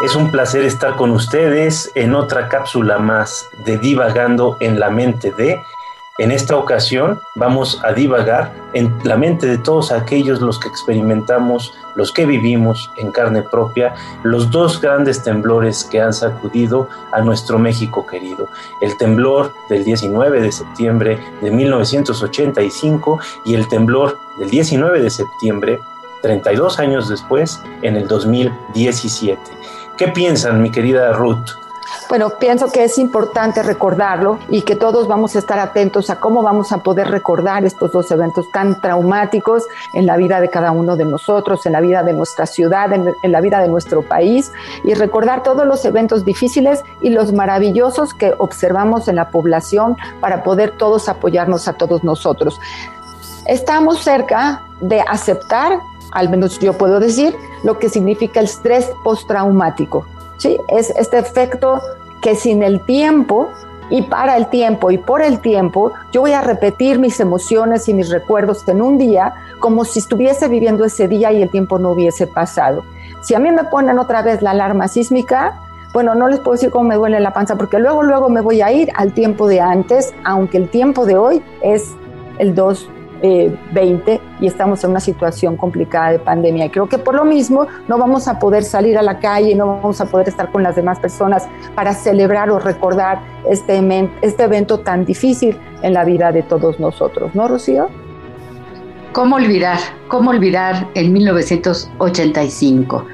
Es un placer estar con ustedes en otra cápsula más de Divagando en la mente de. En esta ocasión vamos a divagar en la mente de todos aquellos los que experimentamos, los que vivimos en carne propia, los dos grandes temblores que han sacudido a nuestro México querido. El temblor del 19 de septiembre de 1985 y el temblor del 19 de septiembre 32 años después, en el 2017. ¿Qué piensan, mi querida Ruth? Bueno, pienso que es importante recordarlo y que todos vamos a estar atentos a cómo vamos a poder recordar estos dos eventos tan traumáticos en la vida de cada uno de nosotros, en la vida de nuestra ciudad, en, en la vida de nuestro país y recordar todos los eventos difíciles y los maravillosos que observamos en la población para poder todos apoyarnos a todos nosotros. Estamos cerca de aceptar al menos yo puedo decir, lo que significa el estrés postraumático. ¿sí? Es este efecto que sin el tiempo y para el tiempo y por el tiempo, yo voy a repetir mis emociones y mis recuerdos en un día como si estuviese viviendo ese día y el tiempo no hubiese pasado. Si a mí me ponen otra vez la alarma sísmica, bueno, no les puedo decir cómo me duele la panza, porque luego, luego me voy a ir al tiempo de antes, aunque el tiempo de hoy es el 2 eh, 20 y estamos en una situación complicada de pandemia. Y creo que por lo mismo no vamos a poder salir a la calle, no vamos a poder estar con las demás personas para celebrar o recordar este, este evento tan difícil en la vida de todos nosotros, ¿no, Rocío? ¿Cómo olvidar? ¿Cómo olvidar en 1985?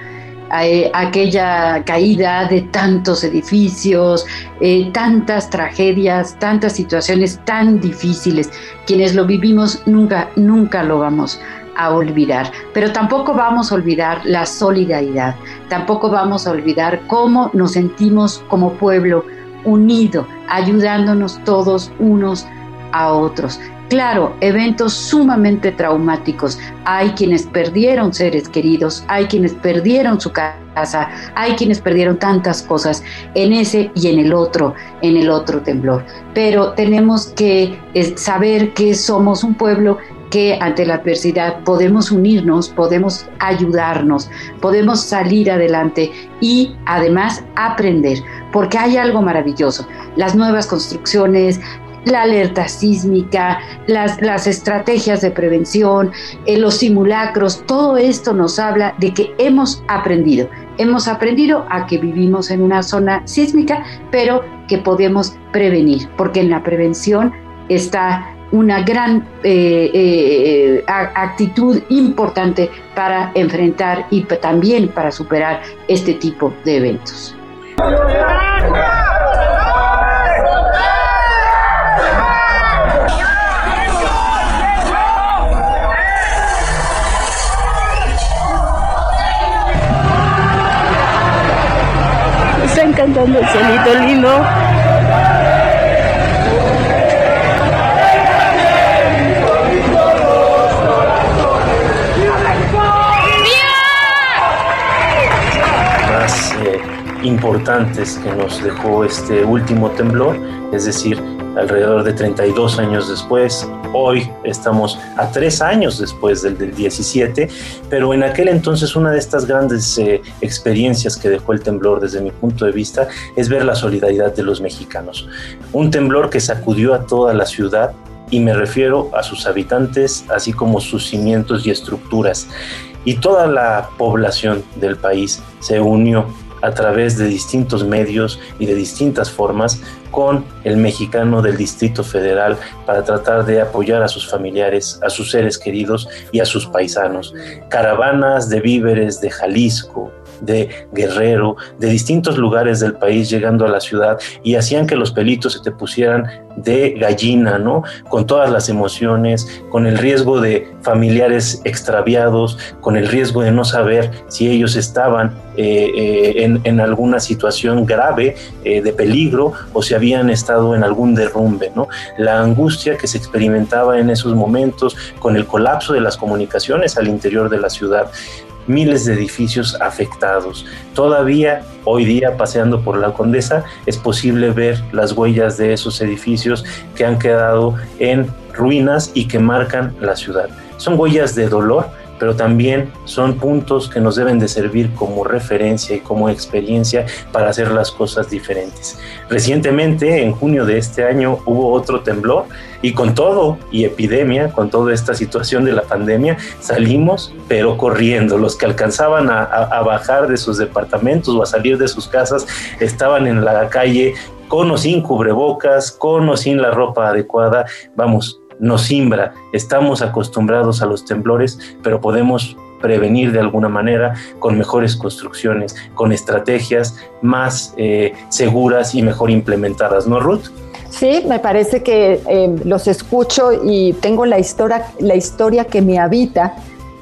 Eh, aquella caída de tantos edificios, eh, tantas tragedias, tantas situaciones tan difíciles. Quienes lo vivimos nunca, nunca lo vamos a olvidar, pero tampoco vamos a olvidar la solidaridad, tampoco vamos a olvidar cómo nos sentimos como pueblo unido, ayudándonos todos unos a otros. Claro, eventos sumamente traumáticos. Hay quienes perdieron seres queridos, hay quienes perdieron su casa, hay quienes perdieron tantas cosas en ese y en el otro, en el otro temblor. Pero tenemos que eh, saber que somos un pueblo que ante la adversidad podemos unirnos, podemos ayudarnos, podemos salir adelante y además aprender, porque hay algo maravilloso. Las nuevas construcciones, la alerta sísmica, las, las estrategias de prevención, eh, los simulacros, todo esto nos habla de que hemos aprendido. Hemos aprendido a que vivimos en una zona sísmica, pero que podemos prevenir, porque en la prevención está una gran eh, eh, actitud importante para enfrentar y también para superar este tipo de eventos. Cantando el cielito lindo. eh, importantes que nos dejó este último temblor, es decir, alrededor de 32 años después. Hoy estamos a tres años después del, del 17, pero en aquel entonces una de estas grandes eh, experiencias que dejó el temblor desde mi punto de vista es ver la solidaridad de los mexicanos. Un temblor que sacudió a toda la ciudad y me refiero a sus habitantes, así como sus cimientos y estructuras. Y toda la población del país se unió a través de distintos medios y de distintas formas con el mexicano del Distrito Federal para tratar de apoyar a sus familiares, a sus seres queridos y a sus paisanos. Caravanas de víveres de Jalisco, de Guerrero, de distintos lugares del país llegando a la ciudad y hacían que los pelitos se te pusieran de gallina, ¿no? Con todas las emociones, con el riesgo de familiares extraviados, con el riesgo de no saber si ellos estaban eh, eh, en, alguna situación grave eh, de peligro o si habían estado en algún derrumbe, ¿no? La angustia que se experimentaba en esos momentos con el colapso de las comunicaciones al interior de la ciudad miles de edificios afectados. Todavía hoy día, paseando por la Condesa, es posible ver las huellas de esos edificios que han quedado en ruinas y que marcan la ciudad. Son huellas de dolor, pero también son puntos que nos deben de servir como referencia y como experiencia para hacer las cosas diferentes. Recientemente, en junio de este año, hubo otro temblor y con todo y epidemia, con toda esta situación de la pandemia, salimos pero corriendo. Los que alcanzaban a, bajar de sus departamentos o a salir de sus casas estaban en la calle con o sin cubrebocas, con o sin la ropa adecuada. Vamos, nos simbra. Estamos acostumbrados a los temblores, pero podemos prevenir de alguna manera con mejores construcciones, con estrategias más eh, seguras y mejor implementadas, ¿no, Ruth? Sí, me parece que eh, los escucho y tengo la historia, la historia que me habita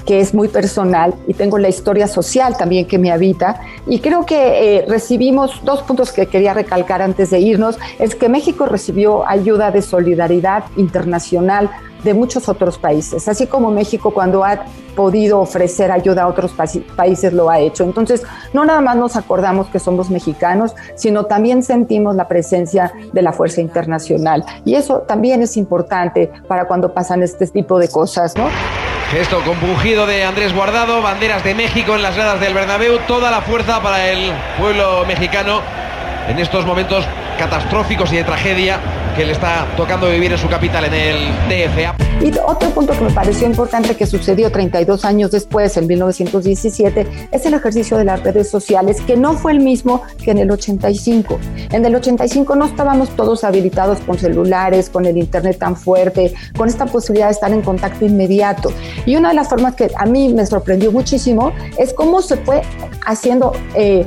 que es muy personal y tengo la historia social también que me habita. Y creo que eh, recibimos dos puntos que quería recalcar antes de irnos. Es que México recibió ayuda de solidaridad internacional de muchos otros países, así como México cuando ha podido ofrecer ayuda a otros países lo ha hecho. Entonces, no nada más nos acordamos que somos mexicanos, sino también sentimos la presencia de la fuerza internacional. Y eso también es importante para cuando pasan este tipo de cosas, ¿no? Gesto compungido de Andrés Guardado, banderas de México en las gradas del Bernabéu, toda la fuerza para el pueblo mexicano en estos momentos catastróficos y de tragedia que le está tocando vivir en su capital, en el DFA. Y otro punto que me pareció importante que sucedió 32 años después, en 1917, es el ejercicio de las redes sociales, que no fue el mismo que en el 85. En el 85 no estábamos todos habilitados con celulares, con el Internet tan fuerte, con esta posibilidad de estar en contacto inmediato. Y una de las formas que a mí me sorprendió muchísimo es cómo se fue haciendo eh,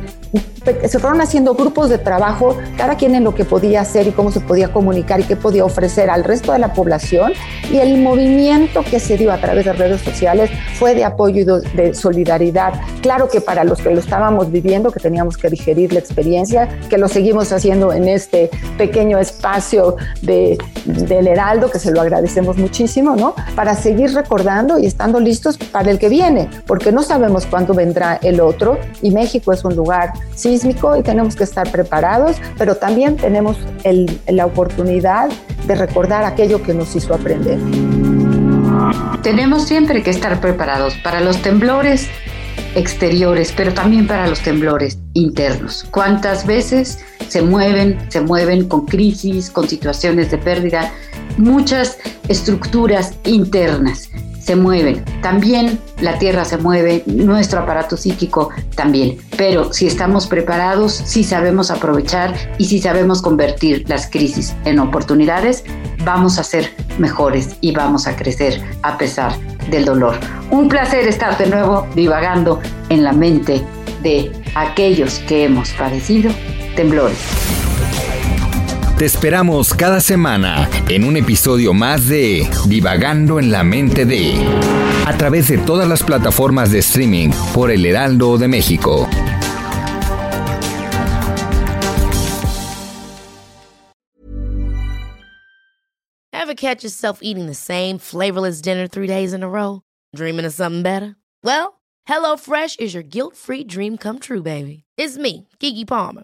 se fueron haciendo grupos de trabajo, cada quien en lo que podía hacer y cómo se podía comunicar y qué podía ofrecer al resto de la población. Y el movimiento que se dio a través de redes sociales fue de apoyo y de solidaridad. Claro que para los que lo estábamos viviendo, que teníamos que digerir la experiencia, que lo seguimos haciendo en este pequeño espacio de, del Heraldo, que se lo agradecemos muchísimo, ¿no? Para seguir recordando y estando listos para el que viene, porque no sabemos cuándo vendrá el otro y México es un lugar sísmico y tenemos que estar preparados, pero también tenemos la oportunidad de recordar aquello que nos hizo aprender. Tenemos siempre que estar preparados para los temblores exteriores, pero también para los temblores internos. ¿Cuántas veces se mueven, se mueven con crisis, con situaciones de pérdida, muchas estructuras internas? Se mueven. También la Tierra se mueve, nuestro aparato psíquico también. Pero si estamos preparados, si sabemos aprovechar y si sabemos convertir las crisis en oportunidades, vamos a ser mejores y vamos a crecer a pesar del dolor. Un placer estar de nuevo divagando en la mente de aquellos que hemos padecido temblores. Te esperamos cada semana en un episodio más de Divagando en la mente de a través de todas las plataformas de streaming por El Heraldo de México. Ever catch yourself eating the same flavorless dinner three days in a row? Dreaming of something better? Well, HelloFresh is your guilt-free dream come true, baby. It's me, Kiki Palmer.